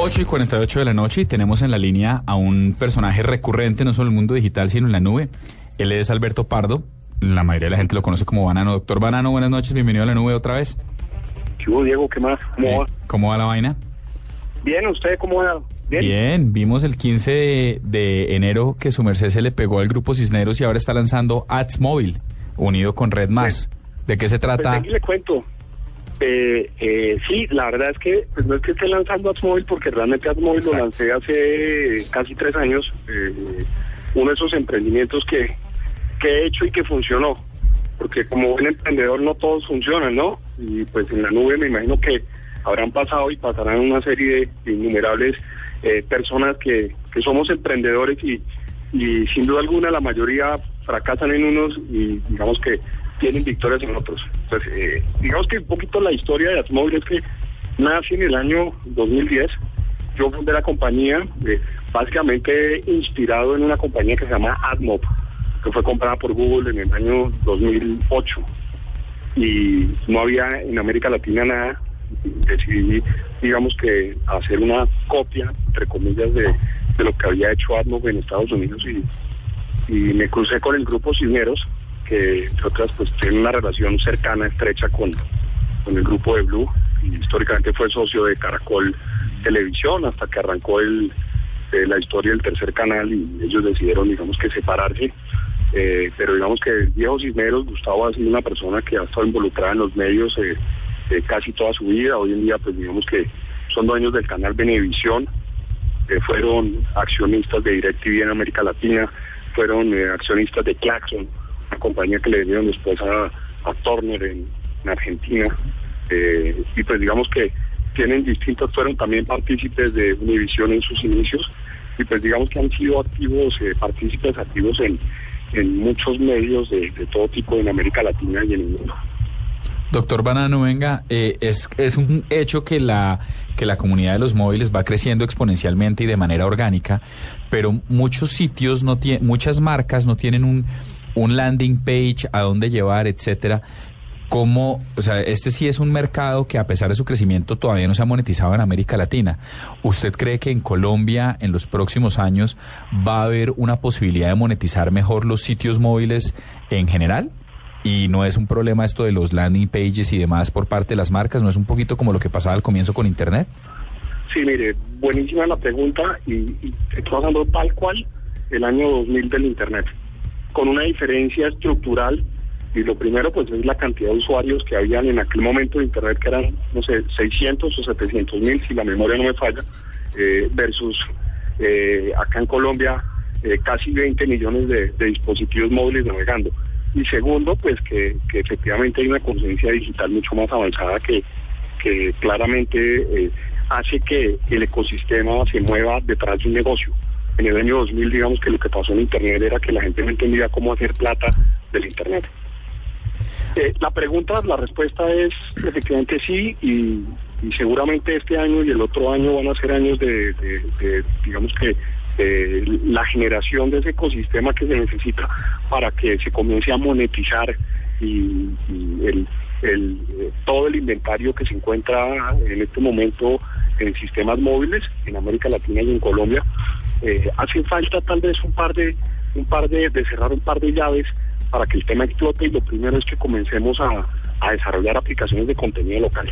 8 y 48 de la noche y tenemos en la línea a un personaje recurrente no solo en el mundo digital sino en la nube. Él es Alberto Pardo, la mayoría de la gente lo conoce como Banano. Doctor Banano, buenas noches, bienvenido a la nube otra vez. ¿Qué hubo, Diego? ¿Qué más? ¿Cómo Eh, va? ¿Cómo va la vaina? Bien, ¿usted cómo va? Bien. Bien, vimos el 15 de, de enero que su merced se le pegó al grupo Cisneros y ahora está lanzando Ads Móvil, unido con Red Más. ¿De qué se Pues trata? aquí le cuento. Eh, eh, sí, la verdad es que pues no es que esté lanzando AdsMóvil porque realmente AdsMóvil lo lancé hace casi tres años. eh, uno de esos emprendimientos que, que he hecho y que funcionó. Porque como buen emprendedor no todos funcionan, ¿no? Y pues en la nube me imagino que habrán pasado y pasarán una serie de innumerables eh, personas que, que somos emprendedores y, y sin duda alguna la mayoría fracasan en unos y digamos que tienen victorias en otros. Entonces, eh, digamos que un poquito la historia de Atmóvil es que nace en el año 2010. Yo fundé la compañía eh, básicamente inspirado en una compañía que se llama AdMob, que fue comprada por Google en el año 2008 y no había en América Latina nada. Decidí, digamos que, hacer una copia, entre comillas, de, de lo que había hecho AdMob en Estados Unidos y, y me crucé con el grupo Cisneros, que entre otras pues tiene una relación cercana, estrecha con, con el grupo de Blue. Y históricamente fue socio de Caracol Televisión hasta que arrancó el, eh, la historia del tercer canal y ellos decidieron digamos que separarse. Eh, pero digamos que viejo Cisneros, Gustavo ha sido una persona que ha estado involucrada en los medios eh, casi toda su vida, hoy en día pues digamos que son dueños del canal Benevisión, fueron accionistas de DirecTV en América Latina, fueron accionistas de Claxon, una compañía que le dieron después a, a Turner en, en Argentina, eh, y pues digamos que tienen distintos, fueron también partícipes de Univision en sus inicios, y pues digamos que han sido activos, eh, partícipes activos en, en muchos medios de, todo tipo en América Latina y en el mundo. Doctor Banano, venga, eh, es, es un hecho que la, que la comunidad de los móviles va creciendo exponencialmente y de manera orgánica, pero muchos sitios, no tienen, muchas marcas no tienen un, un landing page a dónde llevar, etcétera. ¿Cómo, o sea, este sí es un mercado que a pesar de su crecimiento todavía no se ha monetizado en América Latina. ¿Usted cree que en Colombia en los próximos años va a haber una posibilidad de monetizar mejor los sitios móviles en general? Y no es un problema esto de los landing pages y demás por parte de las marcas, no es un poquito como lo que pasaba al comienzo con Internet. Sí, mire, buenísima la pregunta y, y estoy hablando tal cual el año 2000 del Internet, con una diferencia estructural y lo primero pues es la cantidad de usuarios que habían en aquel momento de Internet que eran, no sé, 600 o 700 mil, si la memoria no me falla, eh, versus eh, acá en Colombia eh, casi 20 millones de, de dispositivos móviles navegando. Y segundo, pues que, que efectivamente hay una conciencia digital mucho más avanzada que, que claramente hace que el ecosistema se mueva detrás de un negocio. En el año 2000, digamos que lo que pasó en Internet era que la gente no entendía cómo hacer plata del Internet. Eh, la pregunta, la respuesta es efectivamente sí y, seguramente este año y el otro año van a ser años de, digamos que, la generación de ese ecosistema que se necesita para que se comience a monetizar y, el, todo el inventario que se encuentra en este momento en sistemas móviles en América Latina y en Colombia. Eh, hace falta tal vez un par de un par de, de cerrar un par de llaves para que el tema explote y lo primero es que comencemos a, a desarrollar aplicaciones de contenido local.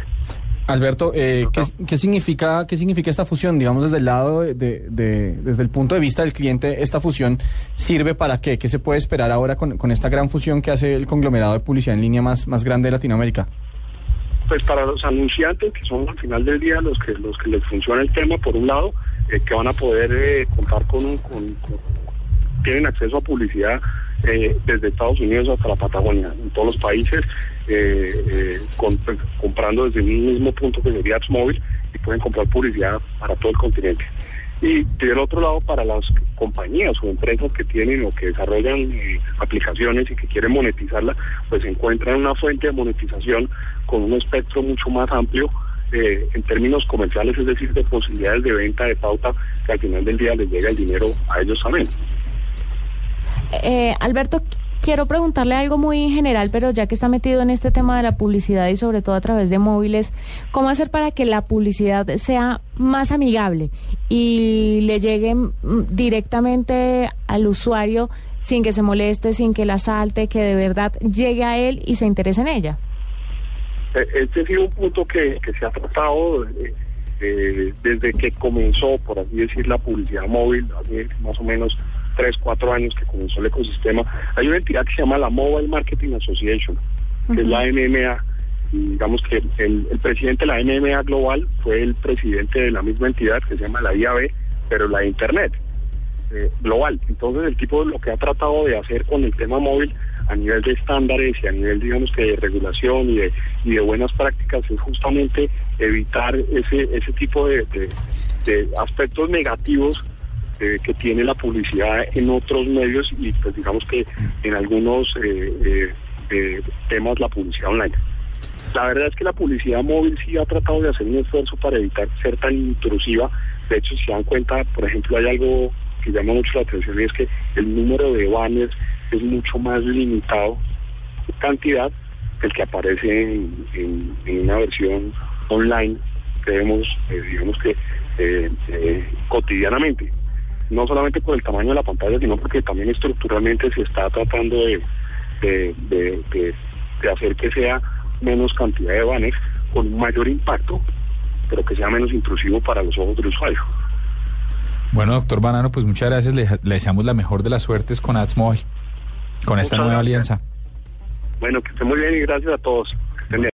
Alberto, eh, ¿qué, qué significa qué significa esta fusión? Digamos desde el lado de, de- de- desde el punto de vista del cliente, esta fusión sirve para qué? ¿Qué se puede esperar ahora con, con esta gran fusión que hace el conglomerado de publicidad en línea más más grande de Latinoamérica? Pues para los anunciantes, que son al final del día los que los que les funciona el tema, por un lado, eh, que van a poder eh, contar con, un, con, tienen acceso a publicidad eh, desde Estados Unidos hasta la Patagonia, en todos los países, eh, eh, pues, comprando desde un mismo punto que sería Móvil y pueden comprar publicidad para todo el continente. Y del otro lado, para las compañías o empresas que tienen o que desarrollan eh, aplicaciones y que quieren monetizarla, pues encuentran una fuente de monetización con un espectro mucho más amplio eh, en términos comerciales, es decir, de posibilidades de venta, de pauta, que al final del día les llega el dinero a ellos también. Eh, Alberto, quiero preguntarle algo muy general, pero ya que está metido en este tema de la publicidad y sobre todo a través de móviles, ¿cómo hacer para que la publicidad sea más amigable y le llegue mm, directamente al usuario sin que se moleste, sin que la salte, que de verdad llegue a él y se interese en ella? Eh, este ha sido un punto que, que se ha tratado eh, eh, desde que comenzó, por así decir, la publicidad móvil, hace más o menos tres, cuatro años que comenzó el ecosistema. Hay una entidad que se llama la Mobile Marketing Association, que es la MMA. Y digamos que el, el, presidente de la MMA Global fue el presidente de la misma entidad que se llama la IAB, pero la Internet eh, global. Entonces el tipo de lo que ha tratado de hacer con el tema móvil a nivel de estándares y a nivel, digamos, que de regulación y de, y de buenas prácticas es justamente evitar ese, ese tipo de, de, aspectos negativos eh, que tiene la publicidad en otros medios y pues digamos que en algunos eh, eh, temas la publicidad online. La verdad es que la publicidad móvil sí ha tratado de hacer un esfuerzo para evitar ser tan intrusiva. De hecho, si se dan cuenta, por ejemplo, hay algo que llama mucho la atención es que el número de banners es mucho más limitado en cantidad que el que aparece en, una versión online que vemos, eh, digamos que eh, eh, cotidianamente. No solamente por el tamaño de la pantalla, sino porque también estructuralmente se está tratando de, de, hacer que sea menos cantidad de banners con mayor impacto, pero que sea menos intrusivo para los ojos del usuario. Bueno, doctor Banano, pues muchas gracias. Le, deseamos la mejor de las suertes con AdsMobile con esta nueva alianza. Bueno, que esté muy bien y gracias a todos.